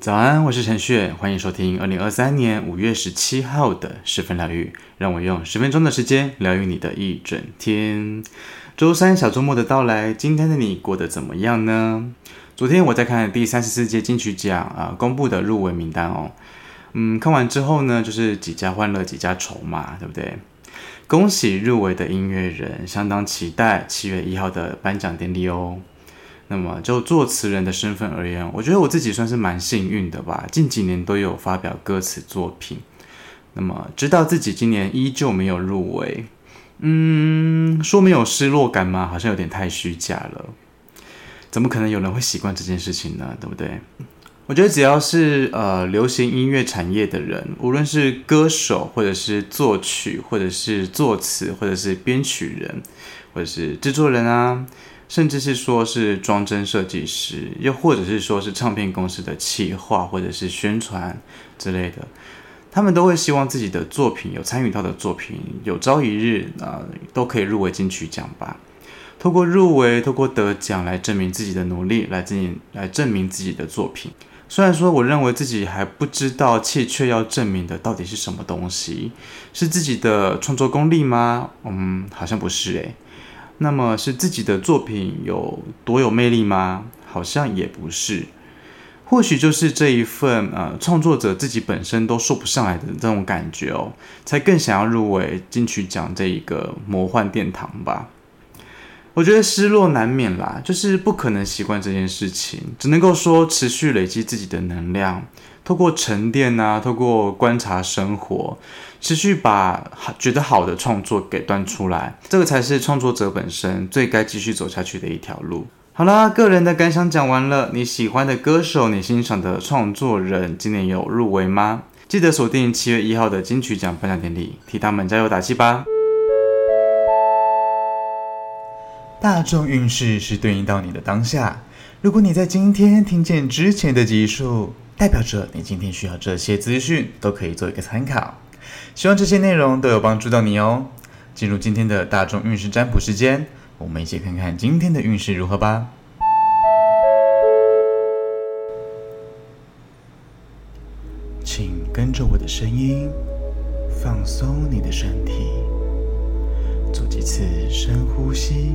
早安，我是陈旭，欢迎收听二零二三年五月十七号的十分疗愈。让我用十分钟的时间疗愈你的一整天。周三小周末的到来，今天的你过得怎么样呢？昨天我在看第三十四届金曲奖啊公布的入围名单哦，嗯，看完之后呢，就是几家欢乐几家愁嘛，对不对？恭喜入围的音乐人，相当期待七月一号的颁奖典礼哦。那么就作词人的身份而言，我觉得我自己算是蛮幸运的吧。近几年都有发表歌词作品，那么知道自己今年依旧没有入围，嗯，说没有失落感吗？好像有点太虚假了。怎么可能有人会习惯这件事情呢？对不对？我觉得只要是呃流行音乐产业的人，无论是歌手，或者是作曲，或者是作词，或者是编曲人，或者是制作人啊。甚至是说是装帧设计师，又或者是说是唱片公司的企划或者是宣传之类的，他们都会希望自己的作品有参与到的作品，有朝一日啊、都可以入围金曲奖吧。透过入围，透过得奖来证明自己的努力，来证明来证明自己的作品。虽然说我认为自己还不知道，且却要证明的到底是什么东西，是自己的创作功力吗？嗯，好像不是诶。那么是自己的作品有多有魅力吗？好像也不是，或许就是这一份呃创作者自己本身都说不上来的这种感觉哦，才更想要入围金曲奖这一个魔幻殿堂吧。我觉得失落难免啦，就是不可能习惯这件事情，只能够说持续累积自己的能量。透过沉淀啊，透过观察生活，持续把觉得好的创作给端出来，这个才是创作者本身最该继续走下去的一条路。好啦，个人的感想讲完了，你喜欢的歌手，你欣赏的创作人，今年有入围吗？记得锁定七月一号的金曲奖颁奖典礼，替他们加油打气吧。大众运势是对应到你的当下，如果你在今天听见之前的集数。代表着你今天需要这些资讯都可以做一个参考，希望这些内容都有帮助到你哦。进入今天的大众运势占卜时间，我们一起看看今天的运势如何吧。请跟着我的声音，放松你的身体，做几次深呼吸。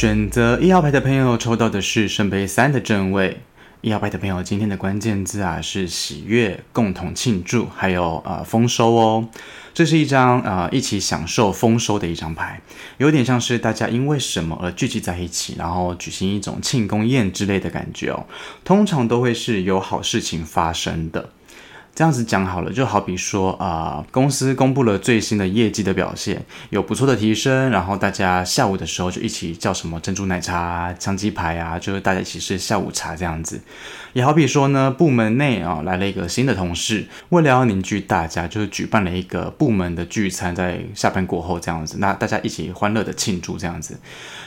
选择一号牌的朋友抽到的是圣杯三的正位。一号牌的朋友，今天的关键字啊是喜悦、共同庆祝，还有呃丰收哦。这是一张呃一起享受丰收的一张牌，有点像是大家因为什么而聚集在一起，然后举行一种庆功宴之类的感觉哦。通常都会是有好事情发生的。这样子讲好了，就好比说啊、公司公布了最新的业绩的表现，有不错的提升，然后大家下午的时候就一起叫什么珍珠奶茶啊、香鸡排啊，就是大家一起吃下午茶这样子。也好比说呢，部门内啊、来了一个新的同事，为了要凝聚大家，就是举办了一个部门的聚餐，在下班过后这样子，那大家一起欢乐的庆祝这样子。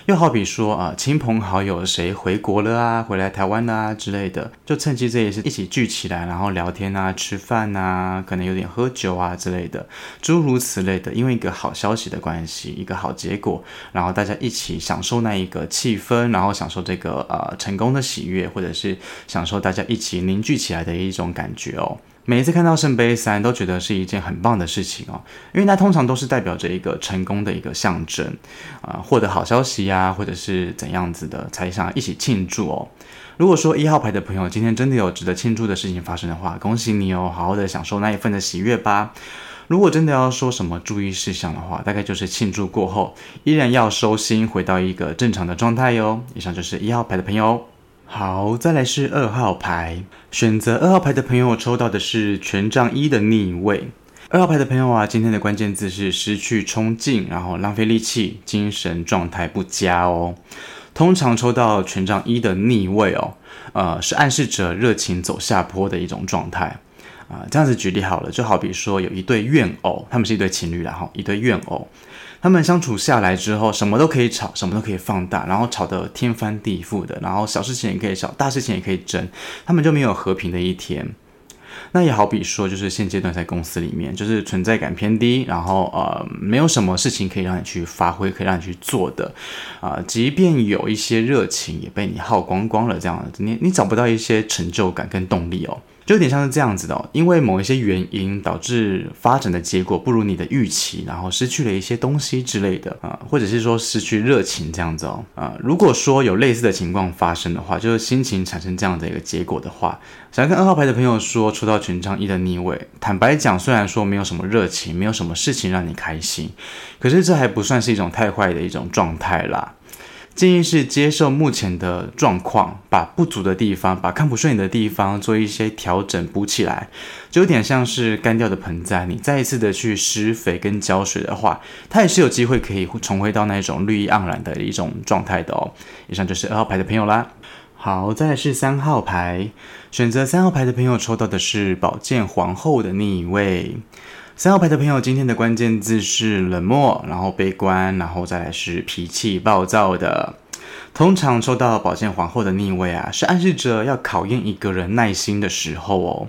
又好比说啊，亲朋好友谁回国了啊，回来台湾啊之类的，就趁机这也是一起聚起来，然后聊天啊，吃吃饭啊，可能有点喝酒啊之类的，诸如此类的。因为一个好消息的关系，一个好结果，然后大家一起享受那一个气氛，然后享受这个呃成功的喜悦，或者是享受大家一起凝聚起来的一种感觉哦。每一次看到圣杯三，都觉得是一件很棒的事情哦，因为它通常都是代表着一个成功的一个象征，啊、获得好消息呀、或者是怎样子的，才想一起庆祝哦。如果说一号牌的朋友今天真的有值得庆祝的事情发生的话，恭喜你哦，好好的享受那一份的喜悦吧。如果真的要说什么注意事项的话，大概就是庆祝过后依然要收心，回到一个正常的状态哟。以上就是一号牌的朋友。好，再来是二号牌。选择二号牌的朋友抽到的是权杖一的逆位。二号牌的朋友啊，今天的关键字是失去冲劲，然后浪费力气，精神状态不佳哦。通常抽到权杖一的逆位哦，呃，是暗示着热情走下坡的一种状态啊。这样子举例好了，就好比说有一对怨偶，他们是一对情侣，然后一对怨偶。他们相处下来之后，什么都可以吵，什么都可以放大，然后吵得天翻地覆的，然后小事情也可以吵，大事情也可以争，他们就没有和平的一天。那也好比说，就是现阶段在公司里面，就是存在感偏低，然后呃，没有什么事情可以让你去发挥，可以让你去做的，啊、呃，即便有一些热情也被你耗光光了，这样子，你你找不到一些成就感跟动力哦。就有点像是这样子的哦，因为某一些原因导致发展的结果不如你的预期，然后失去了一些东西之类的啊、或者是说失去热情这样子哦啊、如果说有类似的情况发生的话，就是心情产生这样的一个结果的话，想跟二号牌的朋友说，抽到权杖一的逆位，坦白讲，虽然说没有什么热情，没有什么事情让你开心，可是这还不算是一种太坏的一种状态啦。建议是接受目前的状况，把不足的地方，把看不顺眼的地方做一些调整，补起来，就有点像是干掉的盆栽，你再一次的去施肥跟浇水的话，它也是有机会可以重回到那种绿意盎然的一种状态的哦。以上就是二号牌的朋友啦。好，再来是三号牌，选择三号牌的朋友抽到的是宝剑皇后的逆位。三号牌的朋友，今天的关键字是冷漠，然后悲观，然后再来是脾气暴躁的。通常抽到宝剑皇后的逆位啊，是暗示着要考验一个人耐心的时候哦。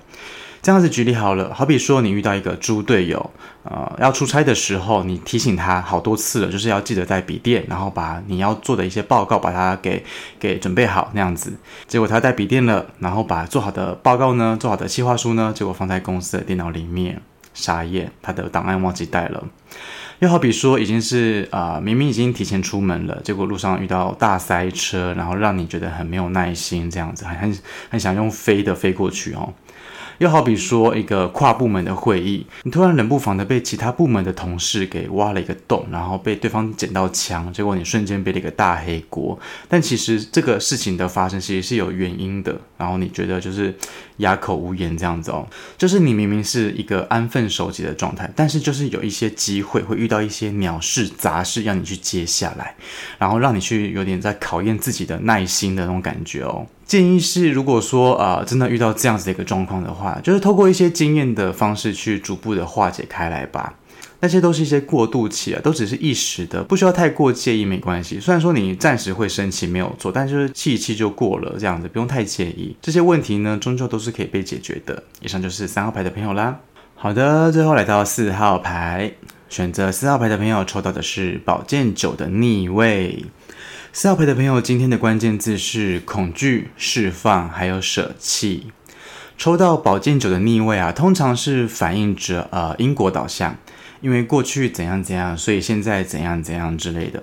这样子举例好了，好比说你遇到一个猪队友，呃，要出差的时候，你提醒他好多次了，就是要记得带笔电，然后把你要做的一些报告把它给给准备好那样子。结果他带笔电了，然后把做好的报告呢，做好的计划书呢，结果放在公司的电脑里面。傻眼，他的档案忘记带了。又好比说，已经是啊、明明已经提前出门了，结果路上遇到大塞车，然后让你觉得很没有耐心，这样子，很很很想用飞的飞过去哦。又好比说，一个跨部门的会议，你突然冷不防的被其他部门的同事给挖了一个洞，然后被对方捡到枪，结果你瞬间背了一个大黑锅。但其实这个事情的发生其实是有原因的，然后你觉得就是哑口无言这样子哦，就是你明明是一个安分守己的状态，但是就是有一些机会会遇到一些鸟事杂事让你去接下来，然后让你去有点在考验自己的耐心的那种感觉哦。建议是，如果说啊、真的遇到这样子的一个状况的话，就是透过一些经验的方式去逐步的化解开来吧。那些都是一些过渡期啊，都只是一时的，不需要太过介意，没关系。虽然说你暂时会生气，没有错，但就是气一气就过了，这样子不用太介意。这些问题呢，终究都是可以被解决的。以上就是三号牌的朋友啦。好的，最后来到四号牌，选择四号牌的朋友抽到的是宝剑九的逆位。四号牌的朋友，今天的关键字是恐惧、释放，还有舍弃。抽到宝剑九的逆位啊，通常是反映着呃因果导向，因为过去怎样怎样，所以现在怎样怎样之类的。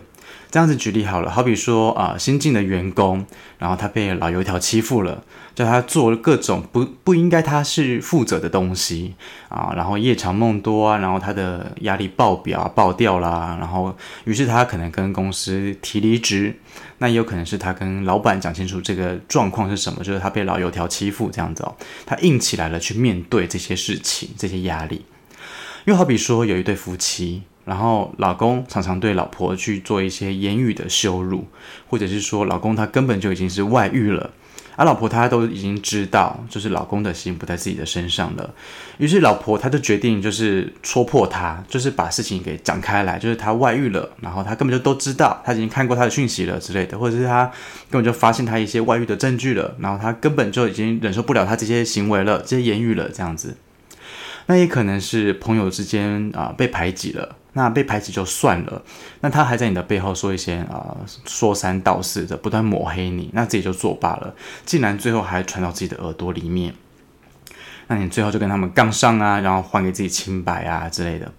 这样子举例好了，好比说啊、新进的员工，然后他被老油条欺负了，叫他做各种不不应该他是负责的东西啊，然后夜长梦多啊，然后他的压力爆表爆掉啦，然后于是他可能跟公司提离职，那也有可能是他跟老板讲清楚这个状况是什么，就是他被老油条欺负这样子哦，他硬起来了去面对这些事情这些压力，又好比说有一对夫妻。然后老公常常对老婆去做一些言语的羞辱，或者是说老公他根本就已经是外遇了，而老婆她都已经知道，就是老公的心不在自己的身上了。于是老婆她就决定就是戳破他，就是把事情给讲开来，就是他外遇了，然后他根本就都知道，他已经看过他的讯息了之类的，或者是他根本就发现他一些外遇的证据了，然后他根本就已经忍受不了他这些行为了，这些言语了，这样子。那也可能是朋友之间啊、被排挤了。那被排挤就算了，那他还在你的背后说一些啊、说三道四的，不断抹黑你，那自己就作罢了。竟然最后还传到自己的耳朵里面，那你最后就跟他们杠上啊，然后还给自己清白啊之类的。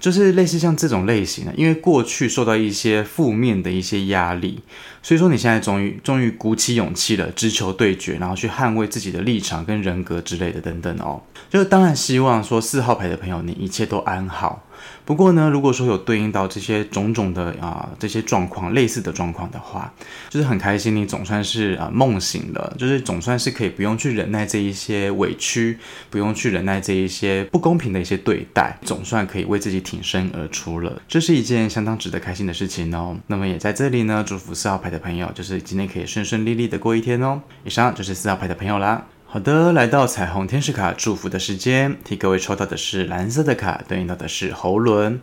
就是类似像这种类型的，因为过去受到一些负面的一些压力，所以说你现在终于终于鼓起勇气了，直球对决，然后去捍卫自己的立场跟人格之类的等等哦。就是当然希望说四号牌的朋友你一切都安好。不过呢，如果说有对应到这些种种的啊、呃、这些状况类似的状况的话，就是很开心，你总算是啊、呃、梦醒了，就是总算是可以不用去忍耐这一些委屈，不用去忍耐这一些不公平的一些对待，总算可以为自己挺身而出了，这是一件相当值得开心的事情哦。那么也在这里呢，祝福四号牌的朋友，就是今天可以顺顺利利的过一天哦。以上就是四号牌的朋友啦。好的，来到彩虹天使卡祝福的时间，替各位抽到的是蓝色的卡，对应到的是喉轮，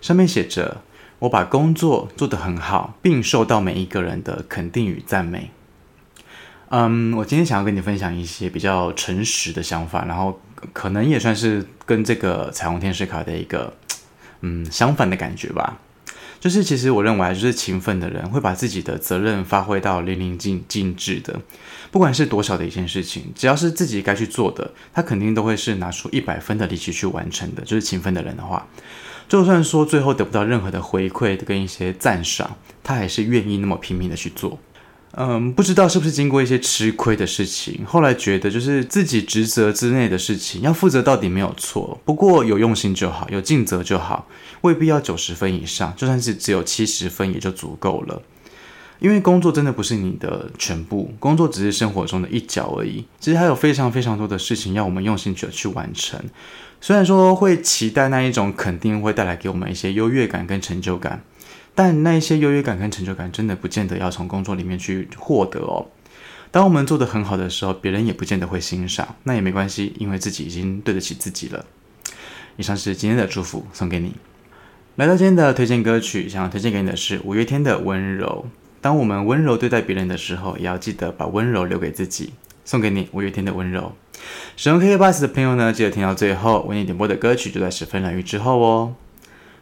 上面写着：“我把工作做得很好，并受到每一个人的肯定与赞美。”嗯，我今天想要跟你分享一些比较诚实的想法，然后可能也算是跟这个彩虹天使卡的一个嗯相反的感觉吧。就是其实我认为，就是勤奋的人会把自己的责任发挥到淋漓尽尽致的，不管是多小的一件事情，只要是自己该去做的，他肯定都会是拿出一百分的力气去完成的。就是勤奋的人的话，就算说最后得不到任何的回馈跟一些赞赏，他还是愿意那么拼命的去做。嗯，不知道是不是经过一些吃亏的事情，后来觉得就是自己职责之内的事情要负责到底没有错，不过有用心就好，有尽责就好，未必要九十分以上，就算是只有七十分也就足够了。因为工作真的不是你的全部，工作只是生活中的一角而已。其实还有非常非常多的事情要我们用心去去完成。虽然说会期待那一种肯定会带来给我们一些优越感跟成就感。但那一些优越感跟成就感，真的不见得要从工作里面去获得哦。当我们做得很好的时候，别人也不见得会欣赏，那也没关系，因为自己已经对得起自己了。以上是今天的祝福，送给你。来到今天的推荐歌曲，想要推荐给你的是五月天的《温柔》。当我们温柔对待别人的时候，也要记得把温柔留给自己。送给你五月天的《温柔》。使用 KKBOX 的朋友呢，记得听到最后，为你点播的歌曲就在十分疗愈之后哦。